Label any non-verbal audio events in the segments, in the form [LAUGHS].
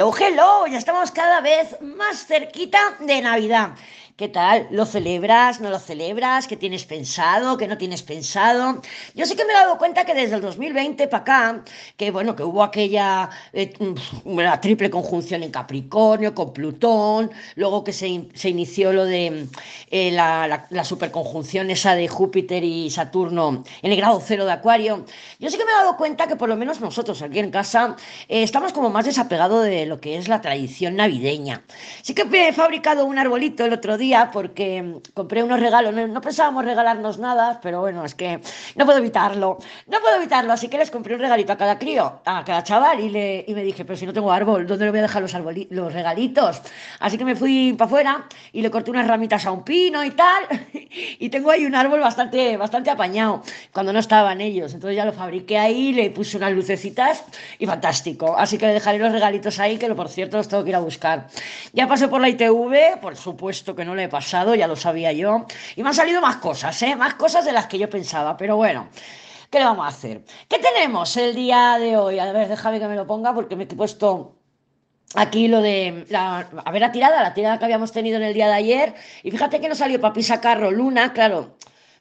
Hello, hello, ya estamos cada vez más cerquita de Navidad. ¿Qué tal? ¿Lo celebras? ¿No lo celebras? ¿Qué tienes pensado? ¿Qué no tienes pensado? Yo sí que me he dado cuenta que desde el 2020 para acá, que bueno, que hubo aquella eh, la triple conjunción en Capricornio con Plutón, luego que se, se inició lo de eh, la, la, la, superconjunción esa de Júpiter y Saturno en el grado cero de Acuario, yo sí que me he dado cuenta que por lo menos nosotros aquí en casa eh, estamos como más desapegados de lo que es la tradición navideña. Sí que he fabricado un arbolito el otro día porque compré unos regalos, no, no, pensábamos regalarnos nada, pero bueno, es que no puedo evitarlo, no puedo evitarlo, así que les compré un regalito a cada crío, a cada chaval y, le, y me dije, pero si no tengo árbol, ¿dónde le voy a dejar los, los regalitos? Así que me fui para afuera y le corté unas ramitas a un pino y tal, [LAUGHS] y tengo ahí un árbol bastante, bastante apañado, cuando no estaban ellos, entonces ya lo fabriqué ahí, le puse unas lucecitas y fantástico, así que le dejaré los regalitos ahí, que por cierto los tengo que ir a buscar. Ya pasé por la ITV, por supuesto que no le he pasado, ya lo sabía yo. Y me han salido más cosas, ¿eh? Más cosas de las que yo pensaba, pero bueno. ¿Qué le vamos a hacer? ¿Qué tenemos el día de hoy? A ver, déjame que me lo ponga porque me he puesto aquí lo de la, a ver la tirada, la tirada que habíamos tenido en el día de ayer. Y fíjate que no salió Papisa Carro Luna, claro.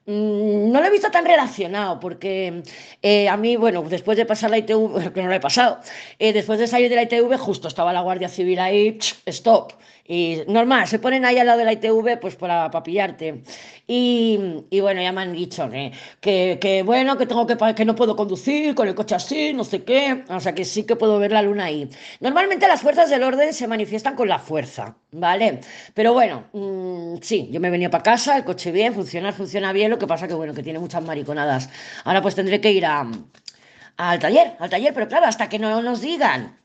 Mm, no lo he visto tan relacionado porque eh, a mí, bueno, después de pasar la ITV, [LAUGHS] que no lo he pasado, eh, después de salir de la ITV justo estaba la Guardia Civil ahí, stop, y normal, se ponen ahí al lado de la ITV pues para, para pillarte. Y, y, bueno, ya me han dicho que, que, que, bueno, que tengo que que no puedo conducir con el coche así, no sé qué. O sea que sí que puedo ver la luna ahí. Normalmente las fuerzas del orden se manifiestan con la fuerza, ¿vale? Pero bueno, mmm, sí, yo me venía para casa, el coche bien, funciona, funciona bien, lo que pasa que bueno, que tiene muchas mariconadas. Ahora pues tendré que ir a, al taller, al taller, pero claro, hasta que no nos digan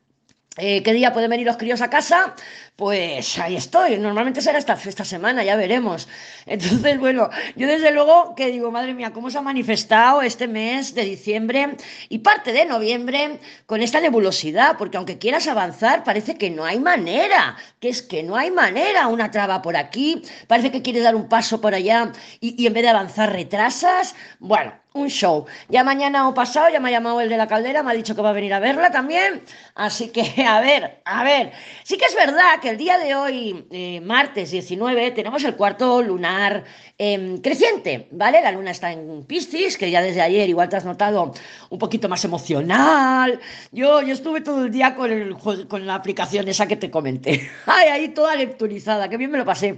eh, ¿Qué día pueden venir los críos a casa? Pues ahí estoy. Normalmente será esta, esta semana, ya veremos. [LAUGHS] Entonces, bueno, yo desde luego que digo, madre mía, cómo se ha manifestado este mes de diciembre y parte de noviembre con esta nebulosidad, porque aunque quieras avanzar, parece que no hay manera, que es que no hay manera, una traba por aquí, parece que quieres dar un paso por allá y, y en vez de avanzar retrasas. Bueno, un show. Ya mañana o pasado ya me ha llamado el de la caldera, me ha dicho que va a venir a verla también. Así que, [LAUGHS] a ver, a ver. Sí que es verdad que el día de hoy, eh, martes 19, tenemos el cuarto lunar eh, creciente, ¿vale? La luna está en Piscis, que ya desde ayer igual te has notado un poquito más emocional. Yo, yo estuve todo el día con, el, con la aplicación esa que te comenté. [LAUGHS] Ay, ahí toda lecturizada, que bien me lo pasé.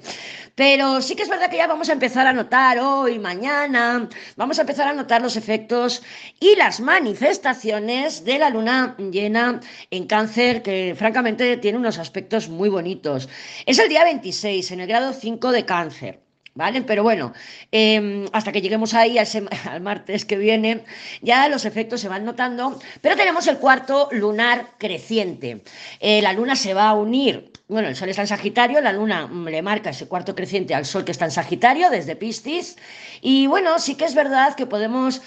Pero sí que es verdad que ya vamos a empezar a notar hoy, mañana, vamos a empezar a notar los efectos y las manifestaciones de la luna llena en cáncer, que francamente tiene unos aspectos muy bonitos. Es el día 26, en el grado 5 de cáncer. ¿Vale? Pero bueno, eh, hasta que lleguemos ahí al, [LAUGHS] al, martes que viene, ya los efectos se van notando, pero tenemos el cuarto lunar creciente. Eh, la luna se va a unir, bueno, el sol está en Sagitario, la luna le marca ese cuarto creciente al sol que está en Sagitario desde Piscis, y bueno, sí que es verdad que podemos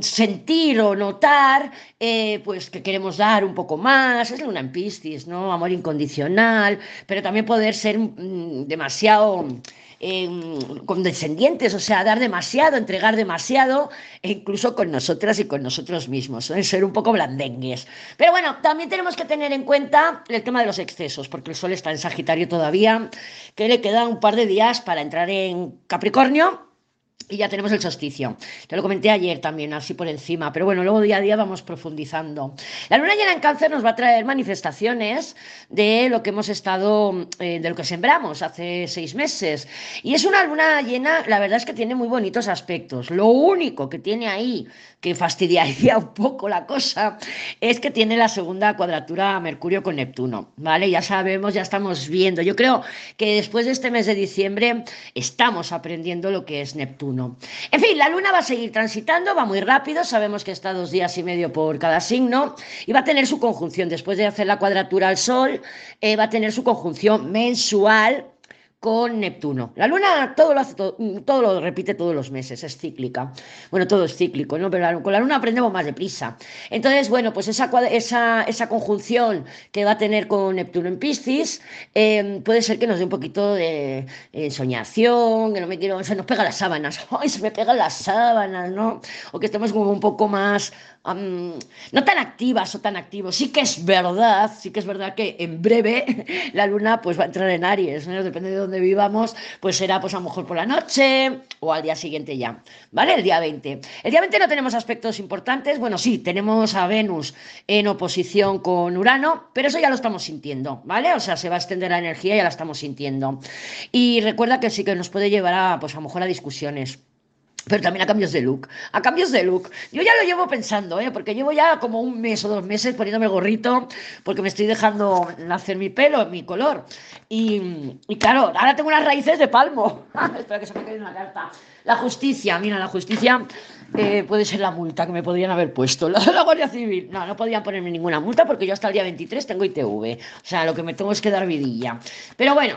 sentir o notar eh, pues que queremos dar un poco más, es luna en Piscis, ¿no? Amor incondicional, pero también poder ser mmm, demasiado eh, condescendientes, o sea, dar demasiado, entregar demasiado, e incluso con nosotras y con nosotros mismos, ser un poco blandengues. Pero bueno, también tenemos que tener en cuenta el tema de los excesos, porque el Sol está en Sagitario todavía, que le queda un par de días para entrar en Capricornio y ya tenemos el solsticio. Te lo comenté ayer también, así por encima, pero bueno, luego día a día vamos profundizando. La luna llena en cáncer nos va a traer manifestaciones de lo que hemos estado, eh, de lo que sembramos hace seis meses. Y es una luna llena, la verdad es que tiene muy bonitos aspectos. Lo único que tiene ahí, que fastidiaría [LAUGHS] un poco la cosa, es que tiene la segunda cuadratura Mercurio con Neptuno, ¿vale? Ya sabemos, ya estamos viendo. Yo creo que después de este mes de diciembre estamos aprendiendo lo que es Neptuno. En fin, la luna va a seguir transitando, va muy rápido, sabemos que está dos días y medio por cada signo y va a tener su conjunción, después de hacer la cuadratura al Sol, eh, va a tener su conjunción mensual con Neptuno. La Luna todo lo hace, todo, todo, lo repite todos los meses, es cíclica. Bueno, todo es cíclico, ¿no? Pero con la Luna aprendemos más deprisa. Entonces, bueno, pues esa, esa, esa conjunción que va a tener con Neptuno en Piscis eh, puede ser que nos dé un poquito de ensoñación, que no me quiero, se nos pega las sábanas, [LAUGHS] ¡ay, se me pegan las sábanas, ¿no? O que estemos como un poco más no tan activas o tan activos. Sí que es verdad, sí que es verdad que en breve [LAUGHS] la luna pues va a entrar en Aries, depende de dónde vivamos, pues será pues a lo mejor por la noche o al día siguiente ya, ¿vale? El día 20. El día 20 no tenemos aspectos importantes, bueno, sí, tenemos a Venus en oposición con Urano, pero eso ya lo estamos sintiendo, ¿vale? O sea, se va a extender la energía, ya la estamos sintiendo. Y recuerda que sí que nos puede llevar a, pues a lo mejor a discusiones pero también a cambios de look. A cambios de look. Yo ya lo llevo pensando, ¿eh? porque llevo ya como un mes o dos meses poniéndome gorrito, porque me estoy dejando nacer mi pelo, mi color. Y, claro, ahora tengo unas raíces de palmo. [LAUGHS] Espera que se me quede una carta. La justicia, mira, la justicia eh, puede ser la multa que me podrían haber puesto. [LAUGHS] La, la Guardia Civil. No, no podían ponerme ninguna multa porque yo hasta el día 23 tengo ITV. O sea, lo que me tengo es que dar vidilla. Pero bueno,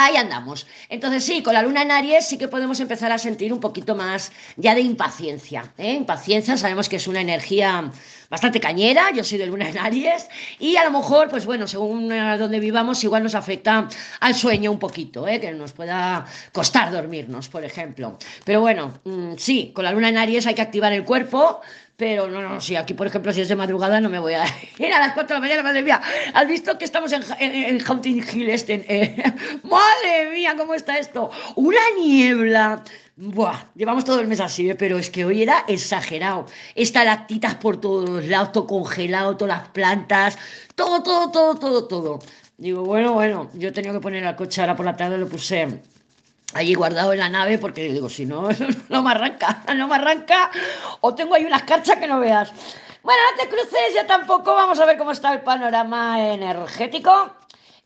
Ahí andamos. Entonces sí, con la luna en Aries sí que podemos empezar a sentir un poquito más ya de impaciencia. ¿eh? Impaciencia, sabemos que es una energía bastante cañera, yo soy de luna en Aries, y a lo mejor, pues bueno, según donde vivamos, igual nos afecta al sueño un poquito, ¿eh? que nos pueda costar dormirnos, por ejemplo. Pero bueno, mm, sí, con la luna en Aries hay que activar el cuerpo, pero no, no, sí, aquí por ejemplo, si es de madrugada, no me voy a [LAUGHS] ir a las 4 de la mañana, madre mía. ¿Has visto que estamos en, en, Hunting Hill este? Eh, [LAUGHS] madre mía, ¿cómo está esto? Una niebla. Buah, llevamos todo el mes así, ¿eh? pero es que hoy era exagerado. Estalactitas por todos lados, todo congelado, todas las plantas, todo, todo, todo, todo, todo. Digo, bueno, bueno, yo tenido que poner el coche ahora por la tarde, lo puse allí guardado en la nave porque digo, si no, [LAUGHS] no me arranca, no me arranca o tengo ahí unas carchas que no veas. Bueno, no te cruces, ya tampoco, vamos a ver cómo está el panorama energético.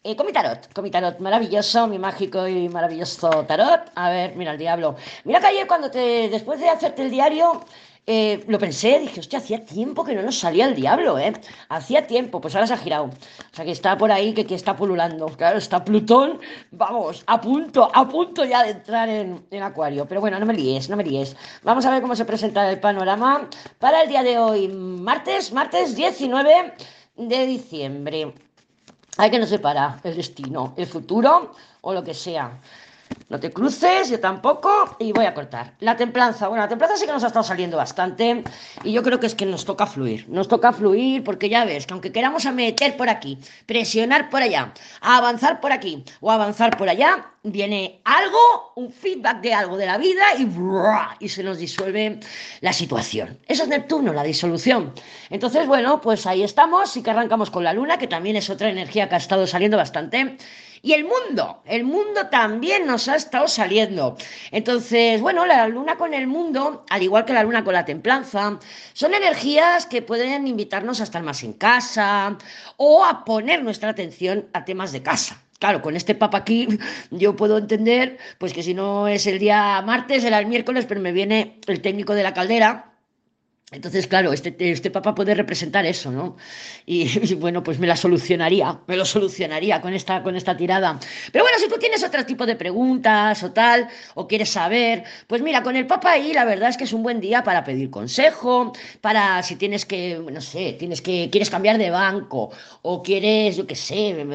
Eh, con mi tarot, con mi tarot maravilloso, mi mágico y maravilloso tarot. A ver, mira el diablo. Mira que ayer cuando te, después de hacerte el diario, eh, lo pensé, dije, hostia, hacía tiempo que no nos salía el diablo, ¿eh? Hacía tiempo, pues ahora se ha girado. O sea, que está por ahí, que, que está pululando. Claro, está Plutón, vamos, a punto, a punto ya de entrar en, en Acuario. Pero bueno, no me líes, no me líes. Vamos a ver cómo se presenta el panorama para el día de hoy, martes, martes 19 de diciembre. Hay que no separa el destino, el futuro o lo que sea. No te cruces, yo tampoco, y voy a cortar. La templanza, bueno, la templanza sí que nos ha estado saliendo bastante, y yo creo que es que nos toca fluir. Nos toca fluir porque ya ves que aunque queramos a meter por aquí, presionar por allá, avanzar por aquí o avanzar por allá, viene algo, un feedback de algo de la vida y, y se nos disuelve la situación. Eso es Neptuno, la disolución. Entonces, bueno, pues ahí estamos, y que arrancamos con la luna, que también es otra energía que ha estado saliendo bastante. Y el mundo, el mundo también nos ha estado saliendo. Entonces, bueno, la luna con el mundo, al igual que la luna con la templanza, son energías que pueden invitarnos a estar más en casa o a poner nuestra atención a temas de casa. Claro, con este papa aquí yo puedo entender, pues que si no es el día martes, será el miércoles, pero me viene el técnico de la caldera entonces, claro, este, este papa puede representar eso, ¿no? [LAUGHS] Y, bueno, pues me la solucionaría, me lo solucionaría con esta, con esta tirada. Pero bueno, si tú tienes otro tipo de preguntas o tal, o quieres saber, pues mira, con el papa ahí la verdad es que es un buen día para pedir consejo, para si tienes que, no sé, tienes que, quieres cambiar de banco, o quieres, yo qué sé,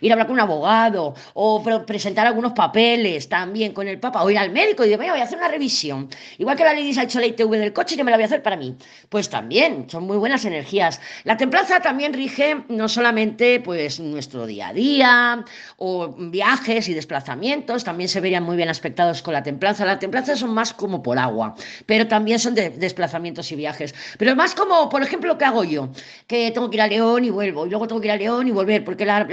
ir a hablar con un abogado, o presentar algunos papeles también con el papa, o ir al médico y decir, voy a hacer una revisión. Igual que la ley ha hecho la ITV del coche, yo me la voy a hacer para mí pues también son muy buenas energías. La templanza también rige no solamente pues nuestro día a día o viajes y desplazamientos, también se verían muy bien aspectados con la templanza. La templanza son más como por agua, pero también son de desplazamientos y viajes. Pero más como, por ejemplo, lo que hago yo, que tengo que ir a León y vuelvo, y luego tengo que ir a León y volver, porque la,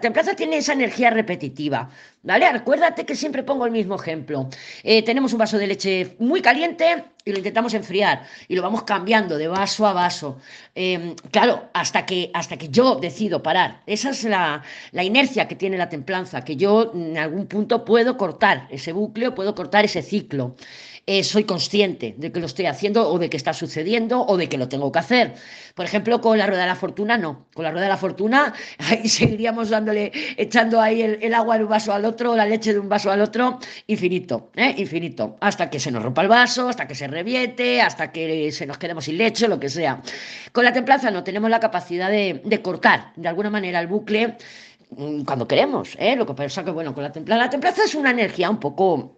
templanza tiene esa energía repetitiva. ¿Vale? Recuérdate que siempre pongo el mismo ejemplo. Eh, tenemos un vaso de leche muy caliente y lo intentamos enfriar y lo vamos cambiando de vaso a vaso. Em, claro, hasta que, hasta que yo decido parar. Esa es la, la, inercia que tiene la templanza, que yo en algún punto puedo cortar ese bucle, puedo cortar ese ciclo. Eh, soy consciente de que lo estoy haciendo o de que está sucediendo o de que lo tengo que hacer. Por ejemplo, con la rueda de la fortuna, no. Con la rueda de la fortuna, [LAUGHS] ahí seguiríamos dándole, echando ahí el, agua de un vaso al otro, la leche de un vaso al otro, infinito, ¿eh? infinito. Hasta que se nos rompa el vaso, hasta que se reviente, hasta que se nos quedemos sin leche, lo que sea. Con la templanza no tenemos la capacidad de, cortar de alguna manera el bucle mm, cuando queremos, ¿eh? Lo que pasa que, bueno, con la templanza, la templanza es una energía un poco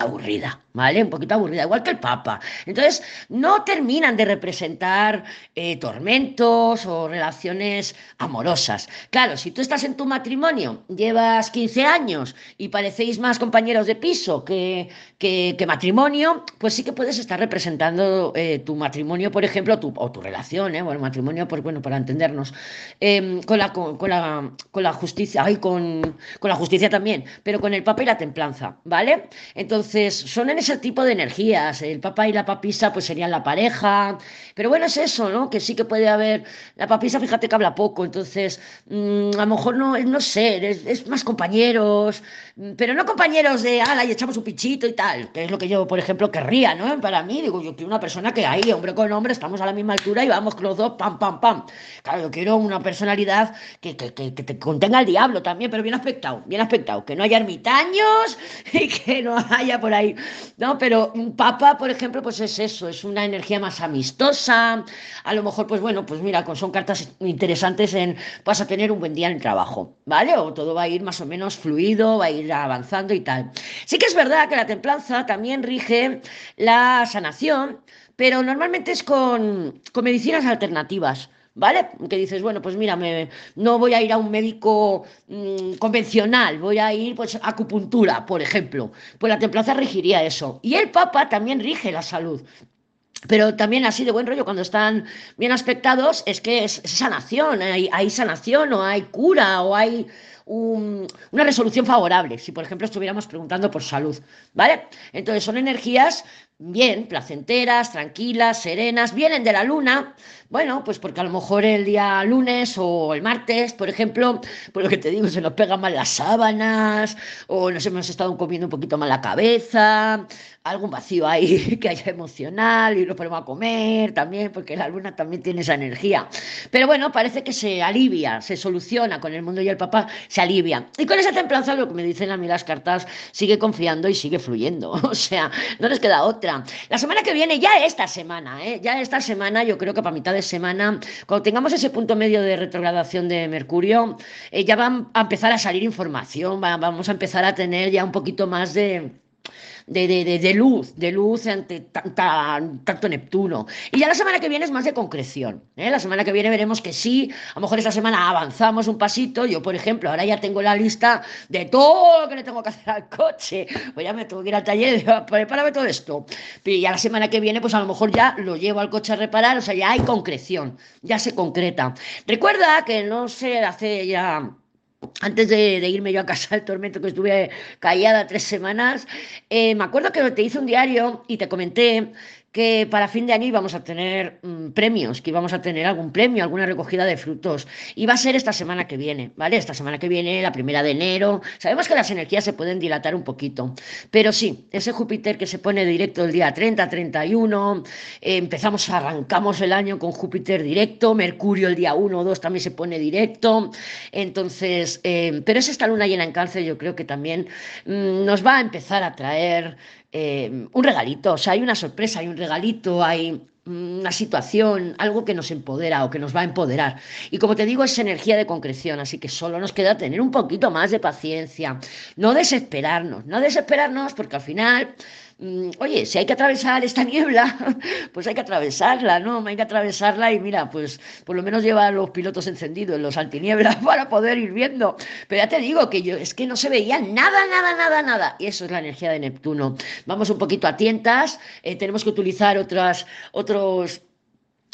aburrida, ¿vale? Un poquito aburrida, igual que el Papa. Entonces, no terminan de representar eh, tormentos o relaciones amorosas. Claro, si tú estás en tu matrimonio, llevas 15 años y parecéis más compañeros de piso que, que, matrimonio, pues sí que puedes estar representando eh, tu matrimonio, por ejemplo, tu, o tu relación, ¿eh? Bueno, matrimonio, pues bueno, para entendernos, em, con, la, con, la, con la justicia, ay, con, con la justicia también, pero con el Papa y la templanza, ¿vale? Entonces, son en ese tipo de energías. El papá y la papisa, pues serían la pareja. Pero bueno, es eso, ¿no? Que sí que puede haber. La papisa, fíjate que habla poco, entonces, mm, a lo mejor no, no sé, es, más compañeros, mm, pero no compañeros de, ala, y echamos un pichito y tal, que es lo que yo, por ejemplo, querría, ¿no? Para mí, digo, yo quiero una persona que ahí, hombre con hombre, estamos a la misma altura y vamos los dos, pam, pam, pam. Claro, yo quiero una personalidad que, que, que, que te contenga el diablo también, pero bien aspectado, bien aspectado, que no haya ermitaños [LAUGHS] y que no haya por ahí, ¿no? Pero un papa, por ejemplo, pues es eso, es una energía más amistosa, a lo mejor, pues bueno, pues mira, son cartas interesantes en, vas a tener un buen día en el trabajo, ¿vale? O todo va a ir más o menos fluido, va a ir avanzando y tal. Sí que es verdad que la templanza también rige la sanación, pero normalmente es con, con medicinas alternativas. ¿Vale? Que dices, bueno, pues mira, no voy a ir a un médico mm, convencional, voy a ir pues a acupuntura, por ejemplo. Pues la templanza regiría eso. Y el Papa también rige la salud. Pero también así de buen rollo, cuando están bien aspectados, es que es, sanación, hay, hay, sanación o hay cura o hay una resolución favorable, si por ejemplo estuviéramos preguntando por salud, ¿vale? Entonces son energías bien, placenteras, tranquilas, serenas, vienen de la luna, bueno, pues porque a lo mejor el día lunes o el martes, por ejemplo, por lo que te digo, se nos pegan mal las sábanas, o nos hemos estado comiendo un poquito mal la cabeza, algún vacío ahí [LAUGHS] que haya emocional y lo ponemos a comer también, porque la luna también tiene esa energía. Pero bueno, parece que se alivia, se soluciona con el mundo y el papá, se alivia. Y con esa templanza, lo que me dicen a mí las cartas, sigue confiando y sigue fluyendo. [LAUGHS] O sea, no les queda otra. La semana que viene, ya esta semana, ¿eh? ya esta semana, yo creo que para mitad de semana, cuando tengamos ese punto medio de retrogradación de Mercurio, eh, ya va a empezar a salir información, vamos a empezar a tener ya un poquito más de de, luz, de luz ante tanto Neptuno. Y ya la semana que viene es más de concreción. ¿eh? La semana que viene veremos que sí, a lo mejor esta semana avanzamos un pasito. Yo, por ejemplo, ahora ya tengo la lista de todo lo que le tengo que hacer al coche. Pues ya me tengo que ir al taller [LAUGHS] y prepárame todo esto. Y ya la semana que viene, pues a lo mejor ya lo llevo al coche a reparar, o sea, ya hay concreción, ya se concreta. Recuerda que no se hace ya antes de, irme yo a casa del tormento, que estuve callada tres semanas, eh, me acuerdo que te hice un diario y te comenté que para fin de año íbamos a tener mm, premios, que íbamos a tener algún premio, alguna recogida de frutos. Y va a ser esta semana que viene, ¿vale? Esta semana que viene, la primera de enero. Sabemos que las energías se pueden dilatar un poquito, pero sí, ese Júpiter que se pone directo el día 30, 31, eh, empezamos, arrancamos el año con Júpiter directo, Mercurio el día 1 o 2 también se pone directo. Entonces, eh, pero es esta luna llena en cáncer, yo creo que también mm, nos va a empezar a traer eh, un regalito, o sea, hay una sorpresa, hay un regalito, hay una situación, algo que nos empodera o que nos va a empoderar. Y como te digo, es energía de concreción, así que solo nos queda tener un poquito más de paciencia, no desesperarnos, no desesperarnos porque al final oye, si hay que atravesar esta [LAUGHS] niebla, pues hay que atravesarla, ¿no? Hay que atravesarla y mira, pues por lo menos lleva los pilotos encendidos, los antinieblas, [LAUGHS] para poder ir viendo. Pero ya te digo que yo, es que no se veía nada, nada, nada, nada. Y eso es la energía de Neptuno. Vamos un poquito a tientas, eh, tenemos que utilizar otras, otros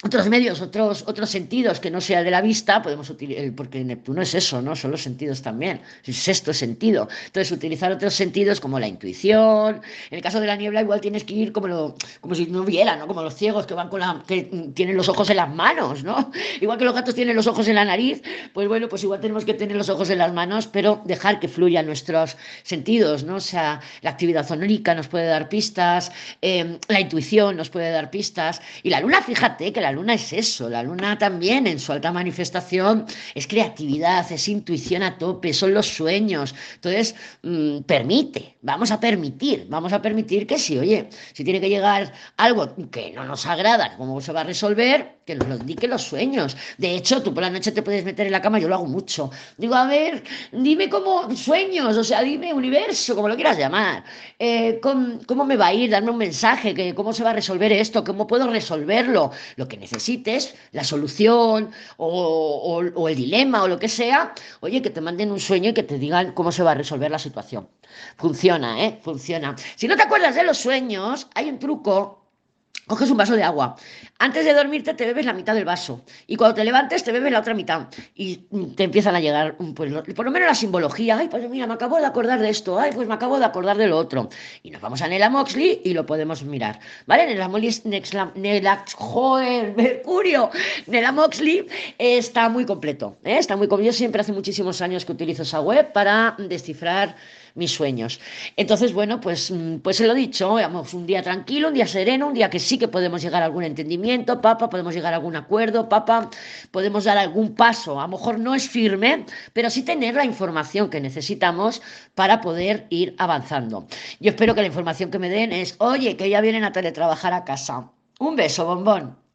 otros medios, otros, otros sentidos que no sea de la vista, podemos utilizar, porque Neptuno es eso, ¿no? Son los sentidos también, el sexto sentido. Entonces, utilizar otros sentidos como la intuición. En el caso de la niebla, igual tienes que ir como, lo, como si no viera, ¿no? Como los ciegos que van con la, que tienen los ojos en las manos, ¿no? [LAUGHS] Igual que los gatos tienen los ojos en la nariz, pues bueno, pues igual tenemos que tener los ojos en las manos, pero dejar que fluyan nuestros sentidos, ¿no? O sea, la actividad zonórica nos puede dar pistas, eh, la intuición nos puede dar pistas, y la luna, fíjate que la luna es eso, la luna también en su alta manifestación es creatividad, es intuición a tope, son los sueños. Entonces, mmm, permite, vamos a permitir, vamos a permitir que si, oye, si tiene que llegar algo que no nos agrada, cómo se va a resolver, que nos lo indique los sueños. De hecho, tú por la noche te puedes meter en la cama, yo lo hago mucho. Digo, a ver, dime cómo sueños, o sea, dime universo, como lo quieras llamar. Eh, ¿cómo, ¿cómo, me va a ir? Darme un mensaje, que, cómo se va a resolver esto, cómo puedo resolverlo. Lo que necesites, la solución o, o, o el dilema o lo que sea, oye, que te manden un sueño y que te digan cómo se va a resolver la situación. Funciona, ¿eh? Funciona. Si no te acuerdas de los sueños, hay un truco Coges un vaso de agua. Antes de dormirte te bebes la mitad del vaso. Y cuando te levantes te bebes la otra mitad. Y te empiezan a llegar, pues, por lo menos la simbología. Ay, pues mira, me acabo de acordar de esto. Ay, pues me acabo de acordar de lo otro. Y nos vamos a Nela Moxley y lo podemos mirar. ¿Vale? Nela Moxley, Nela, [LAUGHS] Mercurio. Nela Moxley está muy completo. ¿eh? Está muy completo. Yo siempre hace muchísimos años que utilizo esa web para descifrar mis sueños. Entonces, bueno, pues, mm, pues se lo he dicho, vamos, un día tranquilo, un día sereno, un día que sí que podemos llegar a algún entendimiento, papá, podemos llegar a algún acuerdo, papá, podemos dar algún paso, a lo mejor no es firme, pero sí tener la información que necesitamos para poder ir avanzando. Yo espero que la información que me den es, oye, que ya vienen a teletrabajar a casa. Un beso, bombón.